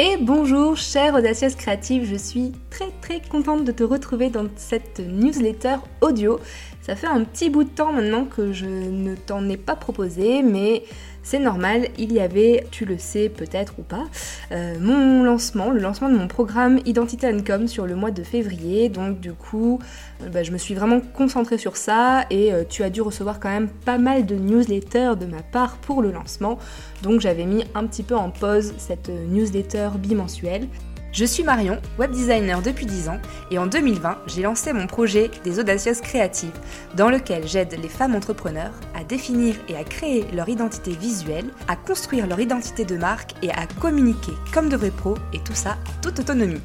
Et bonjour chère audacieuse créative, je suis très très contente de te retrouver dans cette newsletter audio. Ça fait un petit bout de temps maintenant que je ne t'en ai pas proposé, mais c'est normal, il y avait, tu le sais peut-être ou pas, euh, mon lancement, le lancement de mon programme Identité Com sur le mois de février. Donc du coup, euh, bah, je me suis vraiment concentrée sur ça et euh, tu as dû recevoir quand même pas mal de newsletters de ma part pour le lancement. Donc j'avais mis un petit peu en pause cette newsletter bimensuelle. Je suis Marion, web designer depuis 10 ans, et en 2020, j'ai lancé mon projet des Audacieuses Créatives, dans lequel j'aide les femmes entrepreneurs à définir et à créer leur identité visuelle, à construire leur identité de marque et à communiquer comme de vrais pros, et tout ça en toute autonomie.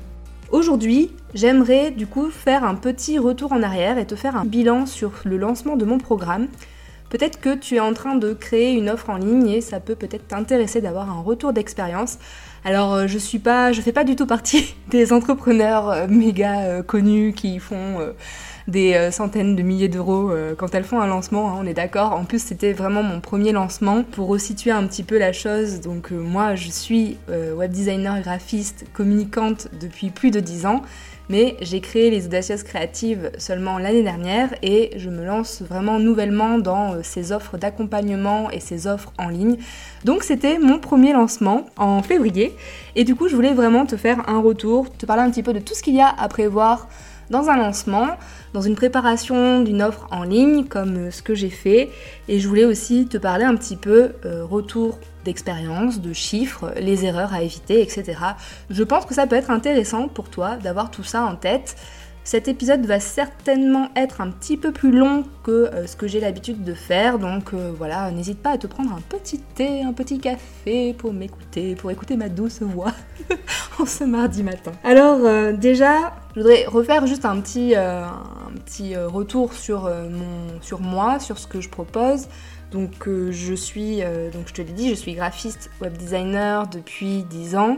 Aujourd'hui, j'aimerais du coup faire un petit retour en arrière et te faire un bilan sur le lancement de mon programme. Peut-être que tu es en train de créer une offre en ligne et ça peut peut-être t'intéresser d'avoir un retour d'expérience. Alors euh, je suis pas, je fais pas du tout partie des entrepreneurs euh, méga euh, connus qui font des centaines de milliers d'euros quand elles font un lancement, hein, on est d'accord. En plus c'était vraiment mon premier lancement pour resituer un petit peu la chose. Donc moi je suis web designer graphiste communicante depuis plus de 10 ans mais j'ai créé les Audacieuses Créatives seulement l'année dernière et je me lance vraiment nouvellement dans euh, ces offres d'accompagnement et ces offres en ligne. Donc c'était mon premier lancement en février et du coup je voulais vraiment te faire un retour, te parler un petit peu de tout ce qu'il y a à prévoir dans un lancement, dans une préparation d'une offre en ligne comme euh, ce que j'ai fait et je voulais aussi te parler un petit peu euh, retour d'expérience, de chiffres, les erreurs à éviter, etc. Je pense que ça peut être intéressant pour toi d'avoir tout ça en tête. Cet épisode va certainement être un petit peu plus long que euh, ce que j'ai l'habitude de faire, donc euh, voilà, n'hésite pas à te prendre un petit thé, un petit café pour m'écouter, pour écouter ma douce voix en ce mardi matin. Alors euh, déjà, je voudrais refaire juste un petit, un petit retour sur, mon, sur moi, sur ce que je propose. Donc je suis, donc je te l'ai dit, je suis graphiste, web designer depuis 10 ans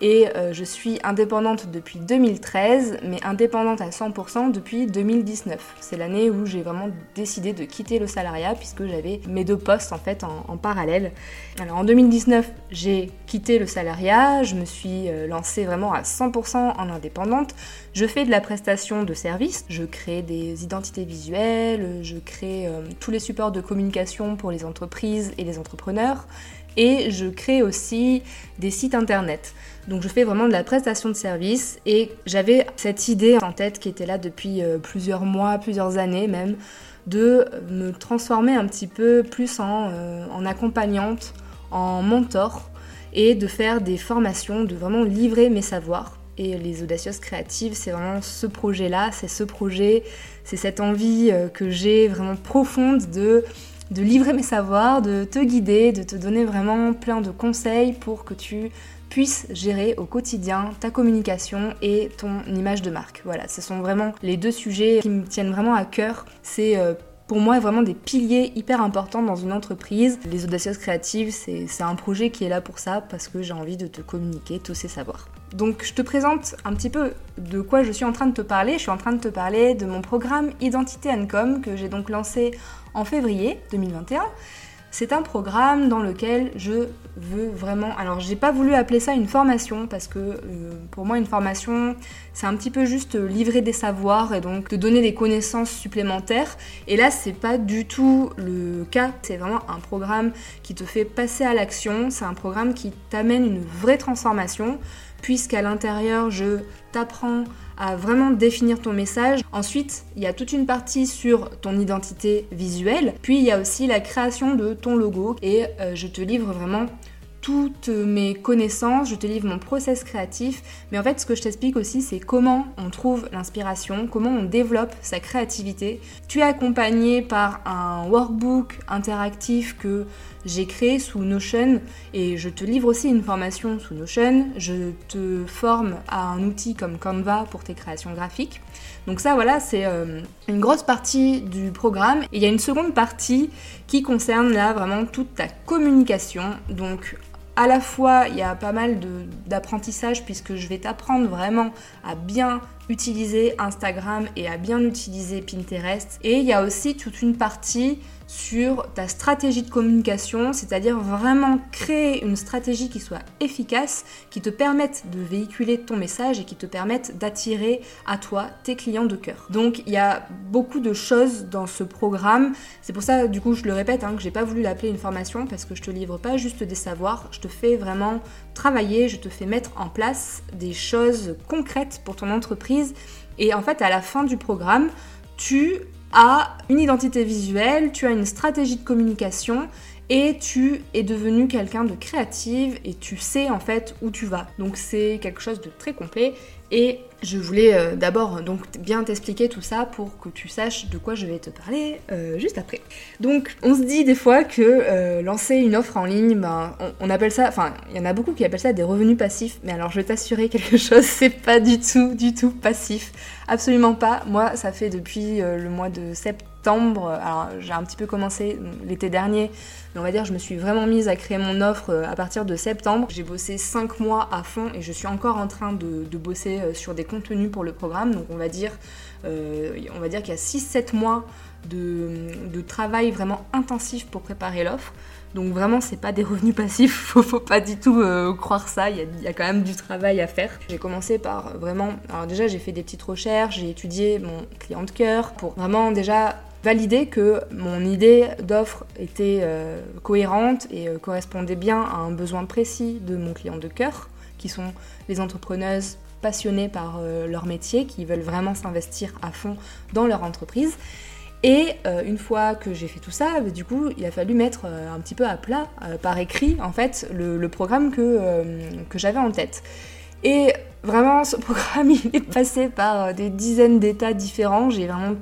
et euh, je suis indépendante depuis 2013, mais indépendante à 100% depuis 2019. C'est l'année où j'ai vraiment décidé de quitter le salariat puisque j'avais mes deux postes en fait en, parallèle. Alors en 2019, j'ai quitté le salariat, je me suis euh, lancée vraiment à 100% en indépendante. Je fais de la prestation de services, je crée des identités visuelles, je crée euh, tous les supports de communication pour les entreprises et les entrepreneurs et je crée aussi des sites internet. Donc je fais vraiment de la prestation de service et j'avais cette idée en tête qui était là depuis euh, plusieurs mois, plusieurs années même, de me transformer un petit peu plus en, euh, en accompagnante, en mentor et de faire des formations, de vraiment livrer mes savoirs. Et les audacieuses créatives, c'est vraiment ce projet-là, c'est ce projet, c'est cette envie euh, que j'ai vraiment profonde de de livrer mes savoirs, de te guider, de te donner vraiment plein de conseils pour que tu puisses gérer au quotidien ta communication et ton image de marque. Voilà, ce sont vraiment les deux sujets qui me tiennent vraiment à cœur. C'est euh, pour moi vraiment des piliers hyper importants dans une entreprise. Les audacieuses créatives, c'est un projet qui est là pour ça parce que j'ai envie de te communiquer tous ces savoirs. Donc je te présente un petit peu de quoi je suis en train de te parler. Je suis en train de te parler de mon programme Identité Com que j'ai donc lancé en février 2021. C'est un programme dans lequel je veux vraiment. Alors, j'ai pas voulu appeler ça une formation parce que euh, pour moi, une formation, c'est un petit peu juste livrer des savoirs et donc te donner des connaissances supplémentaires. Et là, c'est pas du tout le cas. C'est vraiment un programme qui te fait passer à l'action. C'est un programme qui t'amène une vraie transformation puisqu'à l'intérieur, je t'apprends à vraiment définir ton message. Ensuite, il y a toute une partie sur ton identité visuelle, puis il y a aussi la création de ton logo et euh, je te livre vraiment toutes mes connaissances, je te livre mon process créatif, mais en fait ce que je t'explique aussi c'est comment on trouve l'inspiration, comment on développe sa créativité. Tu es accompagné par un workbook interactif que j'ai créé sous Notion et je te livre aussi une formation sous Notion. Je te forme à un outil comme Canva pour tes créations graphiques. Donc ça voilà c'est euh, une grosse partie du programme. Et il y a une seconde partie qui concerne là vraiment toute ta communication. Donc à la fois, il y a pas mal d'apprentissage puisque je vais t'apprendre vraiment à bien utiliser Instagram et à bien utiliser Pinterest. Et il y a aussi toute une partie sur ta stratégie de communication, c'est-à-dire vraiment créer une stratégie qui soit efficace, qui te permette de véhiculer ton message et qui te permette d'attirer à toi tes clients de cœur. Donc il y a beaucoup de choses dans ce programme. C'est pour ça, du coup, je le répète, hein, que j'ai pas voulu l'appeler une formation parce que je te livre pas juste des savoirs, je te fais vraiment je te fais mettre en place des choses concrètes pour ton entreprise. Et en fait, à la fin du programme, tu as une identité visuelle, tu as une stratégie de communication et tu es devenu quelqu'un de créative et tu sais en fait où tu vas. Donc c'est quelque chose de très complet et je voulais euh, d'abord donc bien t'expliquer tout ça pour que tu saches de quoi je vais te parler euh, juste après. Donc on se dit des fois que euh, lancer une offre en ligne, ben, on, appelle ça, enfin il y en a beaucoup qui appellent ça des revenus passifs, mais alors je vais t'assurer quelque chose, c'est pas du tout, du tout passif, absolument pas. Moi ça fait depuis le mois de septembre, alors j'ai un petit peu commencé l'été dernier, mais on va dire je me suis vraiment mise à créer mon offre à partir de septembre. J'ai bossé 5 mois à fond et je suis encore en train de, bosser euh, sur des contenus pour le programme. Donc on va dire, euh, qu'il y a 6-7 mois de, travail vraiment intensif pour préparer l'offre. Donc vraiment, c'est pas des revenus passifs, faut, faut pas du tout euh, croire ça, il y, a, quand même du travail à faire. J'ai commencé par vraiment, alors déjà j'ai fait des petites recherches, j'ai étudié mon client de cœur pour vraiment déjà valider que mon idée d'offre était cohérente et correspondait bien à un besoin précis de mon client de cœur, qui sont les entrepreneuses passionnés par euh, leur métier, qui veulent vraiment s'investir à fond dans leur entreprise. Et euh, une fois que j'ai fait tout ça, bah, du coup, il a fallu mettre euh, un petit peu à plat, par écrit, en fait, le, programme que, que j'avais en tête. Et vraiment, ce programme, il est passé par des dizaines d'états différents. J'ai vraiment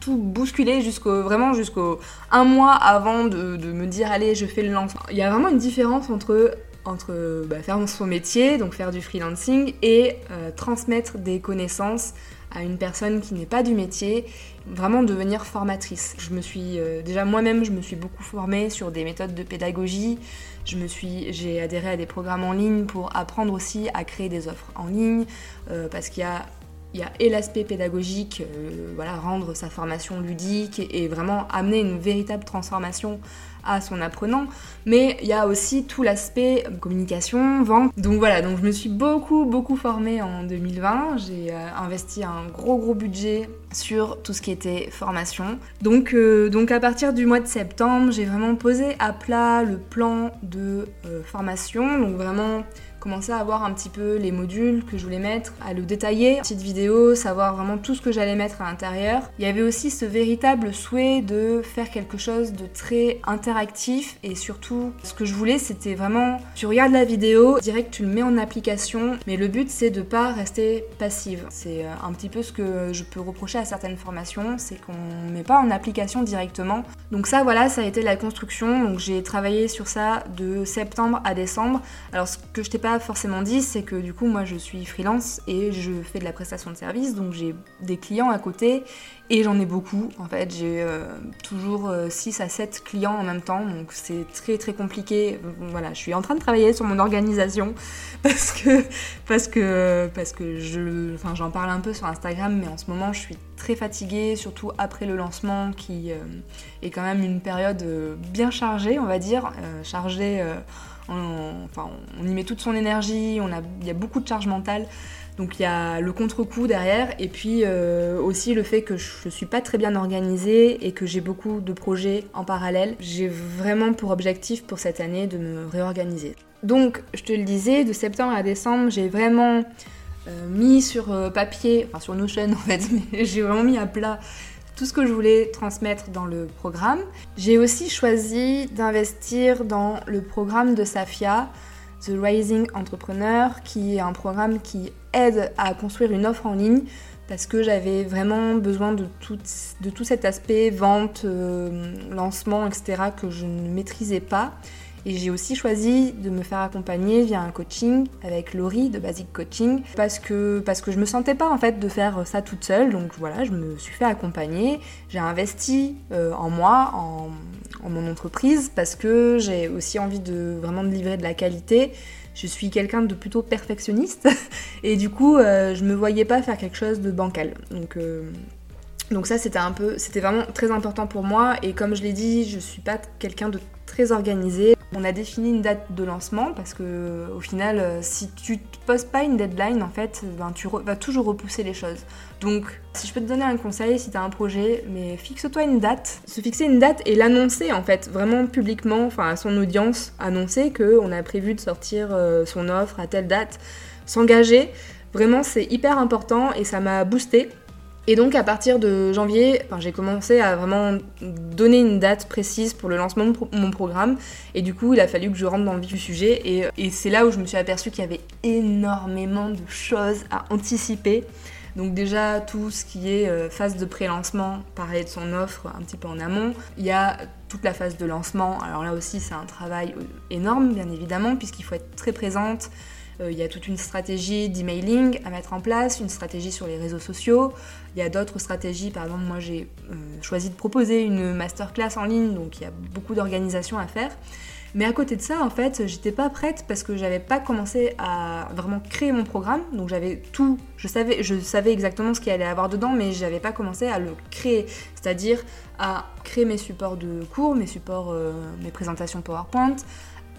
tout bousculé jusqu'au vraiment jusqu'au un mois avant de, de, me dire allez, je fais le lancement. Il y a vraiment une différence entre entre bah, faire son métier, donc faire du freelancing, et euh, transmettre des connaissances à une personne qui n'est pas du métier, vraiment devenir formatrice. Je me suis euh, déjà moi-même, je me suis beaucoup formée sur des méthodes de pédagogie. Je me suis, j'ai adhéré à des programmes en ligne pour apprendre aussi à créer des offres en ligne, euh, parce qu'il y a il y a et l'aspect pédagogique, voilà, rendre sa formation ludique et, vraiment amener une véritable transformation à son apprenant, mais il y a aussi tout l'aspect communication, vente. Donc voilà, je me suis beaucoup beaucoup formée en 2020, j'ai euh, investi un gros gros budget sur tout ce qui était formation. Donc, euh, donc à partir du mois de septembre, j'ai vraiment posé à plat le plan de euh, formation, donc vraiment commencer à voir un petit peu les modules que je voulais mettre, à le détailler, petite vidéo, savoir vraiment tout ce que j'allais mettre à l'intérieur. Il y avait aussi ce véritable souhait de faire quelque chose de très interactif et surtout ce que je voulais c'était vraiment tu regardes la vidéo, direct tu le mets en application, mais le but c'est de pas rester passive. C'est euh, un petit peu ce que je peux reprocher à certaines formations, c'est qu'on met pas en application directement. Donc ça voilà, ça a été la construction. Donc j'ai travaillé sur ça de septembre à décembre. Alors ce que je t'ai pas forcément dit, c'est que du coup, moi, je suis freelance et je fais de la prestation de service, donc j'ai des clients à côté et j'en ai beaucoup. En fait, j'ai euh, toujours 6 euh, à 7 clients en même temps, donc c'est très très compliqué. Voilà, je suis en train de travailler sur mon organisation parce que parce que parce que je, enfin, j'en parle un peu sur Instagram, mais en ce moment, je suis très fatiguée, surtout après le lancement, qui euh, est quand même une période bien chargée, on va dire, chargée on, y met toute son énergie, on a, il y a beaucoup de charge mentale. Donc il y a le contre-coup derrière et puis euh, aussi le fait que je ne suis pas très bien organisée et que j'ai beaucoup de projets en parallèle. J'ai vraiment pour objectif pour cette année de me réorganiser. Donc je te le disais, de septembre à décembre, j'ai vraiment euh, mis sur euh, papier, enfin sur Notion en fait, mais j'ai vraiment mis à plat tout ce que je voulais transmettre dans le programme. J'ai aussi choisi d'investir dans le programme de Safia, The Rising Entrepreneur, qui est un programme qui aide à construire une offre en ligne parce que j'avais vraiment besoin de tout, cet aspect vente, euh, lancement, etc. que je ne maîtrisais pas. Et j'ai aussi choisi de me faire accompagner via un coaching avec Laurie de Basic Coaching parce que, parce que je me sentais pas en fait de faire ça toute seule. Donc voilà, je me suis fait accompagner. J'ai investi euh, en moi, en, mon entreprise parce que j'ai aussi envie de vraiment de livrer de la qualité. Je suis quelqu'un de plutôt perfectionniste et du coup euh, je me voyais pas faire quelque chose de bancal. Donc donc ça c'était un peu c'était vraiment très important pour moi et comme je l'ai dit, je suis pas quelqu'un de très organisé. On a défini une date de lancement parce que au final, euh, si tu te poses pas une deadline, en fait, ben, tu vas toujours repousser les choses. Donc, si je peux te donner un conseil, si tu as un projet, mais fixe-toi une date. Se fixer une date et l'annoncer en fait, vraiment publiquement, enfin à son audience, annoncer qu'on a prévu de sortir euh, son offre à telle date, s'engager. Vraiment, c'est hyper important et ça m'a boosté. Et donc à partir de janvier, j'ai commencé à vraiment donner une date précise pour le lancement de mon programme. Et du coup, il a fallu que je rentre dans le vif du sujet. Et, et c'est là où je me suis aperçue qu'il y avait énormément de choses à anticiper. Donc déjà tout ce qui est euh, phase de pré-lancement, parler de son offre un petit peu en amont. Il y a toute la phase de lancement. Alors là aussi c'est un travail euh, énorme bien évidemment puisqu'il faut être très présente, euh, il y a toute une stratégie d'emailing à mettre en place, une stratégie sur les réseaux sociaux. Il y a d'autres stratégies, par exemple, moi j'ai euh, choisi de proposer une masterclass en ligne, donc il y a beaucoup d'organisation à faire. Mais à côté de ça, en fait, j'étais pas prête parce que j'avais pas commencé à vraiment créer mon programme. Donc j'avais tout, je savais, je savais exactement ce qu'il allait avoir dedans, mais j'avais pas commencé à le créer. C'est-à-dire à créer mes supports de cours, mes supports, euh, mes présentations PowerPoint,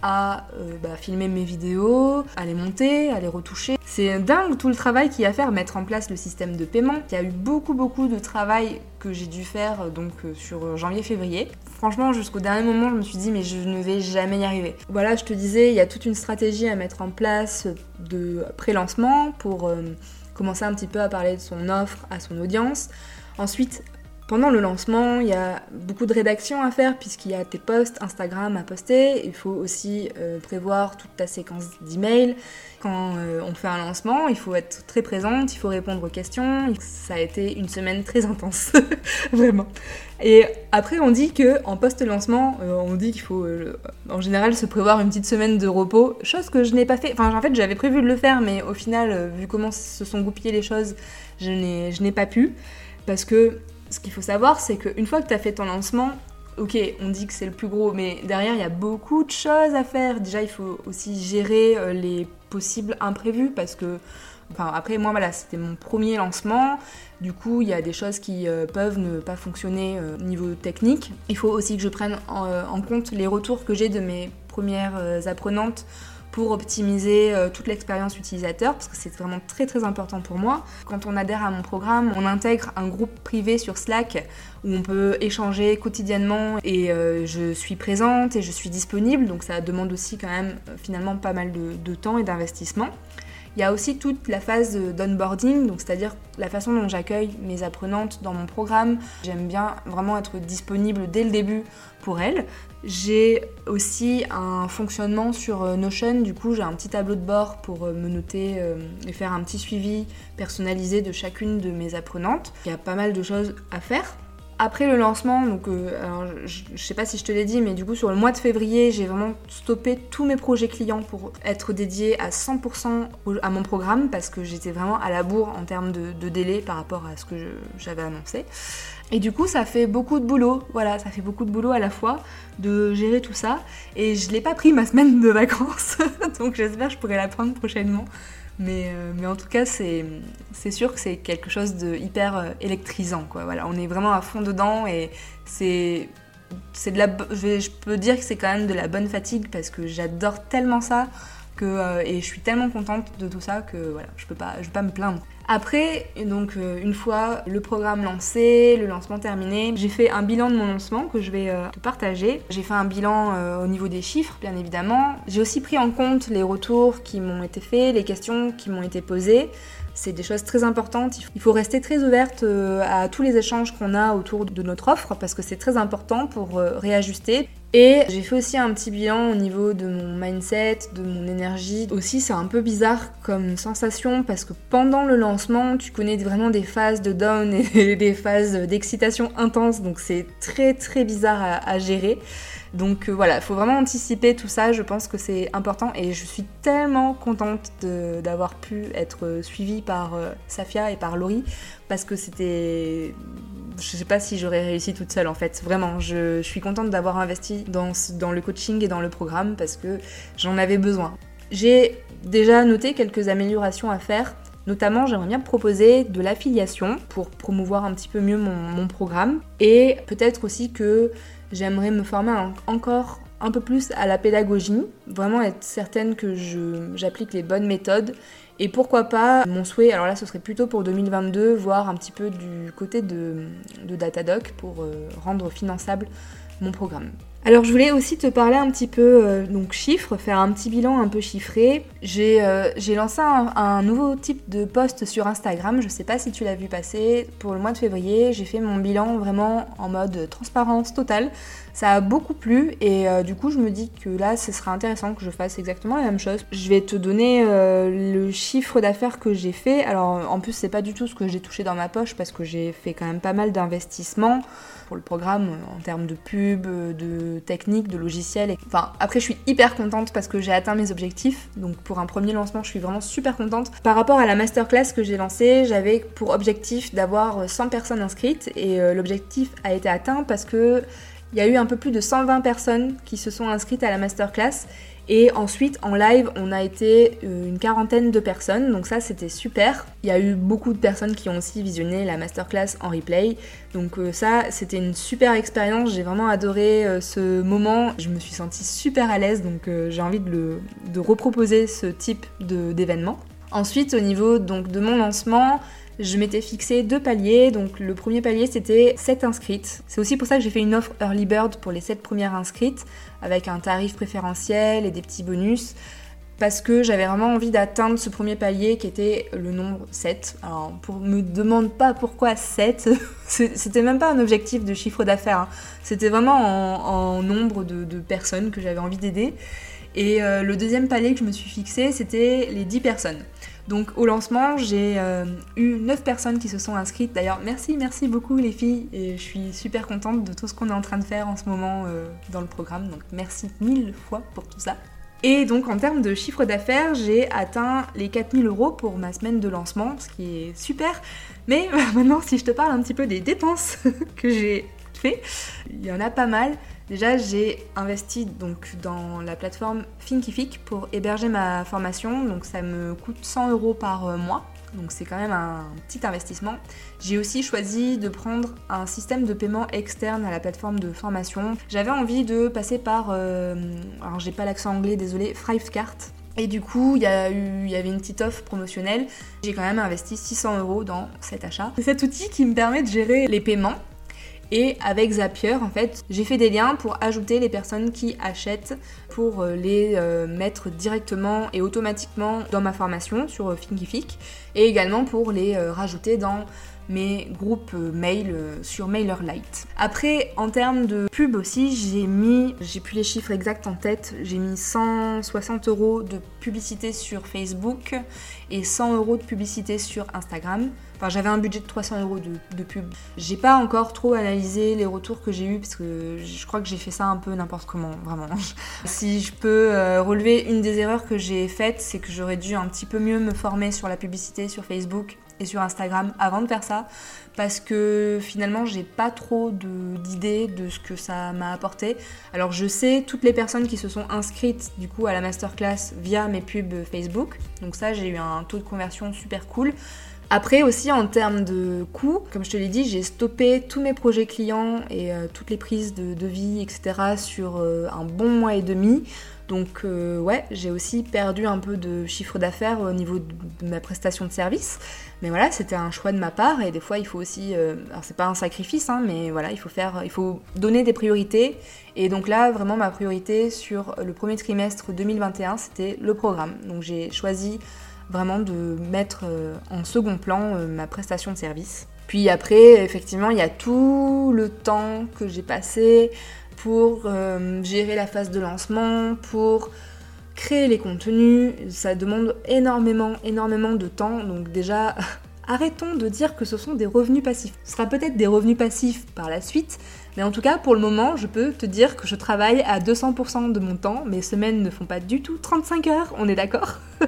à euh, bah, filmer mes vidéos, à les monter, à les retoucher. C'est dingue tout le travail qu'il y a à faire, mettre en place le système de paiement. Il y a eu beaucoup beaucoup de travail que j'ai dû faire euh, donc euh, sur janvier-février. Franchement, jusqu'au dernier moment, je me suis dit mais je ne vais jamais y arriver. Voilà, je te disais, il y a toute une stratégie à mettre en place de pré-lancement pour commencer un petit peu à parler de son offre à son audience. Ensuite, pendant le lancement, il y a beaucoup de rédaction à faire puisqu'il y a tes posts Instagram à poster. Il faut aussi euh, prévoir toute ta séquence d'emails. Quand euh, on fait un lancement, il faut être très présente, il faut répondre aux questions. Ça a été une semaine très intense, vraiment. Et après, on dit que en post-lancement, euh, on dit qu'il faut en général se prévoir une petite semaine de repos, chose que je n'ai pas fait. Enfin, en fait, j'avais prévu de le faire, mais au final, vu comment se sont goupillées les choses, je n'ai pas pu parce que ce qu'il faut savoir, c'est qu'une fois que tu as fait ton lancement, ok, on dit que c'est le plus gros, mais derrière, il y a beaucoup de choses à faire. Déjà, il faut aussi gérer euh, les possibles imprévus parce que, enfin, après, moi, voilà, c'était mon premier lancement. Du coup, il y a des choses qui euh, peuvent ne pas fonctionner au euh, niveau technique. Il faut aussi que je prenne en compte les retours que j'ai de mes premières apprenantes pour optimiser euh, toute l'expérience utilisateur parce que c'est vraiment très très important pour moi. Quand on adhère à mon programme, on intègre un groupe privé sur Slack où on peut échanger quotidiennement et euh, je suis présente et je suis disponible donc ça demande aussi quand même euh, finalement pas mal de, temps et d'investissement. Il y a aussi toute la phase d'onboarding, donc c'est-à-dire la façon dont j'accueille mes apprenantes dans mon programme. J'aime bien vraiment être disponible dès le début pour elles. J'ai aussi un fonctionnement sur euh, Notion, du coup j'ai un petit tableau de bord pour euh, me noter euh, et faire un petit suivi personnalisé de chacune de mes apprenantes. Il y a pas mal de choses à faire. Après le lancement, donc je, je, sais pas si je te l'ai dit, mais du coup sur le mois de février, j'ai vraiment stoppé tous mes projets clients pour être dédié à 100% à mon programme parce que j'étais vraiment à la bourre en termes de, de délai par rapport à ce que j'avais annoncé. Et du coup, ça fait beaucoup de boulot. Voilà, ça fait beaucoup de boulot à la fois de gérer tout ça. Et je l'ai pas pris ma semaine de vacances, donc j'espère que je pourrai la prendre prochainement. Mais, euh, mais en tout cas, c'est sûr que c'est quelque chose de hyper euh, électrisant. Quoi. Voilà, on est vraiment à fond dedans et c'est de la je, peux dire que c'est quand même de la bonne fatigue parce que j'adore tellement ça euh, et je suis tellement contente de tout ça que voilà je peux pas peux pas me plaindre après, donc euh, une fois le programme lancé, le lancement terminé, j'ai fait un bilan de mon lancement que je vais euh, te partager. J'ai fait un bilan au niveau des chiffres, bien évidemment. J'ai aussi pris en compte les retours qui m'ont été faits, les questions qui m'ont été posées. C'est des choses très importantes. Il faut rester très ouverte à tous les échanges qu'on a autour de notre offre parce que c'est très important pour réajuster. Et j'ai fait aussi un petit bilan au niveau de mon mindset, de mon énergie. Aussi, c'est un peu bizarre comme sensation parce que pendant le lancement, tu connais vraiment des phases de down et des phases d'excitation intense, donc c'est très très bizarre à, gérer. Donc euh, voilà, il faut vraiment anticiper tout ça, je pense que c'est important et je suis tellement contente d'avoir pu être suivie par euh, Safia et par Laurie parce que c'était je sais pas si j'aurais réussi toute seule en fait. Vraiment, je, suis contente d'avoir investi dans, dans le coaching et dans le programme parce que j'en avais besoin. J'ai déjà noté quelques améliorations à faire. Notamment, j'aimerais bien proposer de l'affiliation pour promouvoir un petit peu mieux mon, programme. Et peut-être aussi que j'aimerais me former encore un peu plus à la pédagogie, vraiment être certaine que j'applique les bonnes méthodes et pourquoi pas, mon souhait, alors là ce serait plutôt pour 2022, voir un petit peu du côté de, Datadoc pour euh, rendre finançable mon programme. Alors je voulais aussi te parler un petit peu euh, donc chiffres, faire un petit bilan un peu chiffré. J'ai euh, lancé un, nouveau type de post sur Instagram, je sais pas si tu l'as vu passer, pour le mois de février, j'ai fait mon bilan vraiment en mode transparence totale. Ça a beaucoup plu et euh, du coup je me dis que là ce serait intéressant que je fasse exactement la même chose. Je vais te donner le chiffre d'affaires que j'ai fait. Alors en plus c'est pas du tout ce que j'ai touché dans ma poche parce que j'ai fait quand même pas mal d'investissements pour le programme en termes de pub, de technique, de logiciel. Enfin, après, je suis hyper contente parce que j'ai atteint mes objectifs. Donc, pour un premier lancement, je suis vraiment super contente. Par rapport à la masterclass que j'ai lancée, j'avais pour objectif d'avoir 100 personnes inscrites et euh, l'objectif a été atteint parce que il y a eu un peu plus de 120 personnes qui se sont inscrites à la masterclass. Et ensuite, en live, on a été euh, une quarantaine de personnes, donc ça c'était super. Il y a eu beaucoup de personnes qui ont aussi visionné la masterclass en replay, donc euh, ça c'était une super expérience, j'ai vraiment adoré euh, ce moment, je me suis sentie super à l'aise, donc j'ai envie de, reproposer ce type d'événement. Ensuite, au niveau donc, de mon lancement, je m'étais fixé deux paliers. Donc le premier palier c'était 7 inscrites. C'est aussi pour ça que j'ai fait une offre Early Bird pour les 7 premières inscrites avec un tarif préférentiel et des petits bonus parce que j'avais vraiment envie d'atteindre ce premier palier qui était le nombre 7. Alors, pour me demande pas pourquoi 7, c'était même pas un objectif de chiffre d'affaires, hein. c'était vraiment en, nombre de, personnes que j'avais envie d'aider. Et euh, le deuxième palier que je me suis fixé, c'était les 10 personnes. Donc au lancement, j'ai euh, eu 9 personnes qui se sont inscrites. D'ailleurs, merci, merci beaucoup les filles. Et je suis super contente de tout ce qu'on est en train de faire en ce moment euh, dans le programme. Donc merci mille fois pour tout ça. Et donc en termes de chiffre d'affaires, j'ai atteint les 4000 euros pour ma semaine de lancement, ce qui est super. Mais maintenant, si je te parle un petit peu des dépenses que j'ai fait, il y en a pas mal. Déjà, j'ai investi donc dans la plateforme Thinkific pour héberger ma formation. Donc, ça me coûte 100 euros par euh, mois. Donc, c'est quand même un petit investissement. J'ai aussi choisi de prendre un système de paiement externe à la plateforme de formation. J'avais envie de passer par, euh, alors j'ai pas l'accent anglais, désolé, Thrivecart. Et du coup, il y, il y avait une petite offre promotionnelle. J'ai quand même investi 600 euros dans cet achat. C'est cet outil qui me permet de gérer les paiements et avec Zapier, en fait, j'ai fait des liens pour ajouter les personnes qui achètent, pour euh, les euh, mettre directement et automatiquement dans ma formation sur euh, Thinkific, et également pour les rajouter dans mes groupes mail sur MailerLite. Après, en termes de pub aussi, j'ai mis, j'ai plus les chiffres exacts en tête, j'ai mis 160 euros de publicité sur Facebook et 100 euros de publicité sur Instagram. Enfin, j'avais un budget de 300 euros de, pub. J'ai pas encore trop analysé les retours que j'ai eu parce que je crois que j'ai fait ça un peu n'importe comment, vraiment. si je peux euh, relever une des erreurs que j'ai faites, c'est que j'aurais dû un petit peu mieux me former sur la publicité sur Facebook et sur Instagram avant de faire ça parce que finalement j'ai pas trop d'idées de, de, ce que ça m'a apporté. Alors je sais toutes les personnes qui se sont inscrites du coup à la masterclass via mes pubs Facebook, donc ça j'ai eu un taux de conversion super cool. Après aussi en termes de coûts, comme je te l'ai dit, j'ai stoppé tous mes projets clients et euh, toutes les prises de devis, etc. sur euh, un bon mois et demi. Donc euh, ouais, j'ai aussi perdu un peu de chiffre d'affaires au niveau de, ma prestation de service. Mais voilà, c'était un choix de ma part et des fois il faut aussi, alors c'est pas un sacrifice, hein, mais voilà, il faut faire, il faut donner des priorités. Et donc là, vraiment ma priorité sur le premier trimestre 2021, c'était le programme. Donc j'ai choisi vraiment de mettre euh, en second plan euh, ma prestation de service. Puis après, effectivement, il y a tout le temps que j'ai passé pour euh, gérer la phase de lancement, pour créer les contenus. Ça demande énormément, énormément de temps. Donc déjà, arrêtons de dire que ce sont des revenus passifs. Ce sera peut-être des revenus passifs par la suite, mais en tout cas, pour le moment, je peux te dire que je travaille à 200% de mon temps. Mes semaines ne font pas du tout 35 heures, on est d'accord?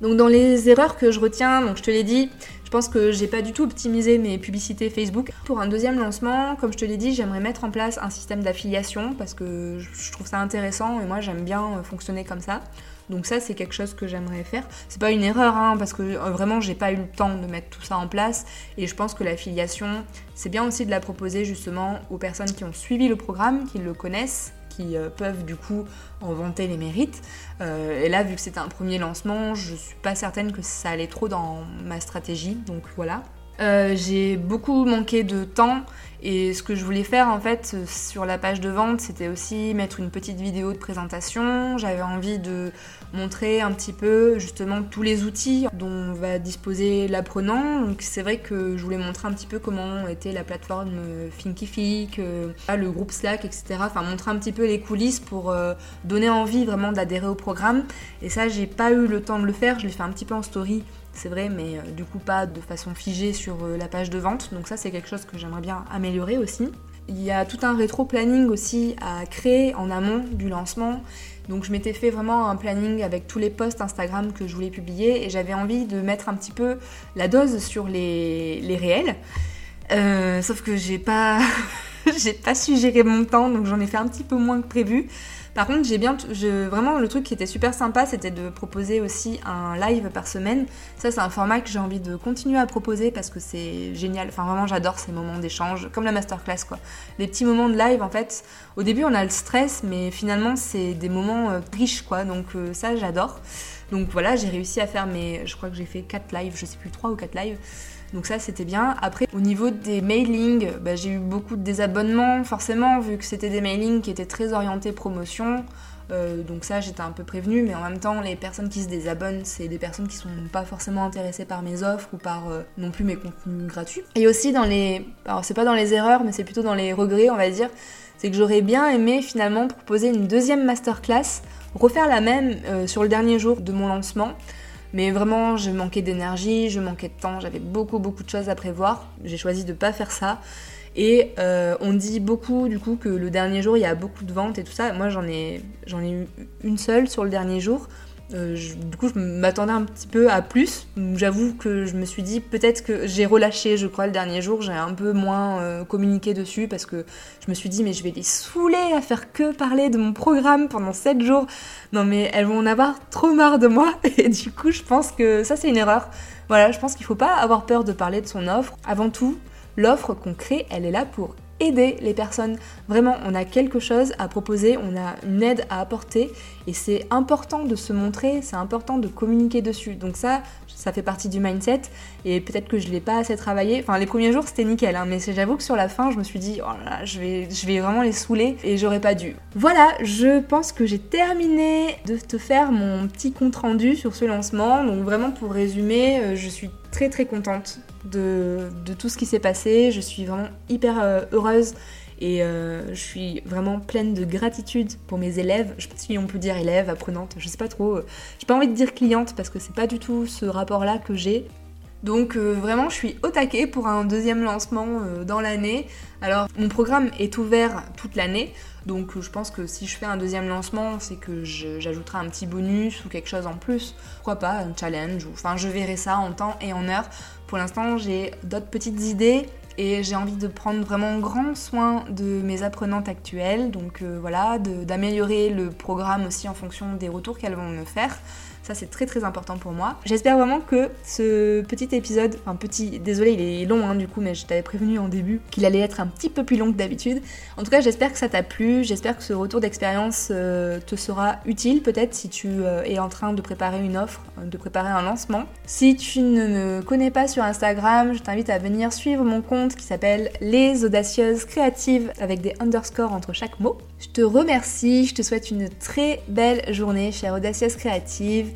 Donc dans les erreurs que je retiens, donc je te l'ai dit, je pense que j'ai pas du tout optimisé mes publicités Facebook. Pour un deuxième lancement, comme je te l'ai dit, j'aimerais mettre en place un système d'affiliation parce que je trouve ça intéressant et moi j'aime bien fonctionner comme ça. Donc ça c'est quelque chose que j'aimerais faire. C'est pas une erreur hein, parce que euh, vraiment j'ai pas eu le temps de mettre tout ça en place et je pense que l'affiliation c'est bien aussi de la proposer justement aux personnes qui ont suivi le programme, qui le connaissent qui euh, peuvent du coup en vanter les mérites. Euh, et là, vu que c'était un premier lancement, je suis pas certaine que ça allait trop dans ma stratégie, donc voilà. j'ai beaucoup manqué de temps et ce que je voulais faire en fait sur la page de vente, c'était aussi mettre une petite vidéo de présentation. J'avais envie de montrer un petit peu justement tous les outils dont va disposer l'apprenant. C'est vrai que je voulais montrer un petit peu comment était la plateforme Thinkific, euh, le groupe Slack, etc. Enfin montrer un petit peu les coulisses pour euh, donner envie vraiment d'adhérer au programme. Et ça j'ai pas eu le temps de le faire, je l'ai fait un petit peu en story c'est vrai, mais euh, du coup pas de façon figée sur la page de vente. Donc ça c'est quelque chose que j'aimerais bien améliorer aussi. Il y a tout un rétro-planning aussi à créer en amont du lancement. Donc je m'étais fait vraiment un planning avec tous les posts Instagram que je voulais publier et j'avais envie de mettre un petit peu la dose sur les, réels. Euh, sauf que j'ai pas, j'ai pas su gérer mon temps, donc j'en ai fait un petit peu moins que prévu. Par contre, j'ai bien, vraiment le truc qui était super sympa, c'était de proposer aussi un live par semaine. Ça, c'est un format que j'ai envie de continuer à proposer parce que c'est génial. Enfin, vraiment, j'adore ces moments d'échange, comme la masterclass, quoi. Les petits moments de live, en fait. Au début, on a le stress, mais finalement, c'est des moments euh, riches, quoi. Donc euh, ça, j'adore. Donc voilà, j'ai réussi à faire mes, je crois que j'ai fait 4 lives, je sais plus 3 ou 4 lives. Donc ça c'était bien. Après au niveau des mailings, bah, j'ai eu beaucoup de désabonnements forcément vu que c'était des mailings qui étaient très orientés promotion. Euh, donc ça j'étais un peu prévenue mais en même temps les personnes qui se désabonnent c'est des personnes qui sont pas forcément intéressées par mes offres ou par euh, non plus mes contenus gratuits. Et aussi dans les... Alors c'est pas dans les erreurs mais c'est plutôt dans les regrets on va dire. C'est que j'aurais bien aimé finalement proposer une deuxième masterclass, refaire la même euh, sur le dernier jour de mon lancement mais vraiment, je manquais d'énergie, je manquais de temps, j'avais beaucoup beaucoup de choses à prévoir. J'ai choisi de pas faire ça. Et euh, on dit beaucoup du coup que le dernier jour il y a beaucoup de ventes et tout ça. Moi j'en ai, j'en ai eu une seule sur le dernier jour. Euh, du coup, je m'attendais un petit peu à plus. J'avoue que je me suis dit peut-être que j'ai relâché, je crois, le dernier jour. J'ai un peu moins euh, communiqué dessus parce que je me suis dit, mais je vais les saouler à faire que parler de mon programme pendant 7 jours. Non, mais elles vont en avoir trop marre de moi. Et du coup, je pense que ça, c'est une erreur. Voilà, je pense qu'il faut pas avoir peur de parler de son offre. Avant tout, l'offre qu'on crée, elle est là pour aider les personnes. Vraiment, on a quelque chose à proposer, on a une aide à apporter et c'est important de se montrer, c'est important de communiquer dessus. Donc ça, ça fait partie du mindset et peut-être que je l'ai pas assez travaillé. Enfin, les premiers jours c'était nickel, hein, mais j'avoue que sur la fin, je me suis dit, oh là, je vais, je vais vraiment les saouler et j'aurais pas dû. Voilà, je pense que j'ai terminé de te faire mon petit compte rendu sur ce lancement. Donc vraiment pour résumer, euh, je suis très très contente de, tout ce qui s'est passé. Je suis vraiment hyper euh, heureuse et euh, je suis vraiment pleine de gratitude pour mes élèves. Je sais pas si on peut dire élèves, apprenantes, je sais pas trop. J'ai pas envie de dire cliente parce que c'est pas du tout ce rapport-là que j'ai. Donc euh, vraiment, je suis au taquet pour un deuxième lancement dans l'année. Alors, mon programme est ouvert toute l'année. Donc je pense que si je fais un deuxième lancement, c'est que j'ajouterai un petit bonus ou quelque chose en plus. Pourquoi pas, un challenge. Enfin, je verrai ça en temps et en heure. Pour l'instant, j'ai d'autres petites idées et j'ai envie de prendre vraiment grand soin de mes apprenantes actuelles. Donc euh, voilà, d'améliorer le programme aussi en fonction des retours qu'elles vont me faire. Ça, c'est très très important pour moi. J'espère vraiment que ce petit épisode, enfin petit, désolé, il est long hein, du coup, mais je t'avais prévenu en début qu'il allait être un petit peu plus long que d'habitude. En tout cas, j'espère que ça t'a plu. J'espère que ce retour d'expérience euh, te sera utile peut-être si tu euh, es en train de préparer une offre, euh, de préparer un lancement. Si tu ne me connais pas sur Instagram, je t'invite à venir suivre mon compte qui s'appelle Les Audacieuses Créatives avec des underscores entre chaque mot. Je te remercie, je te souhaite une très belle journée, chère Audacieuse Créative,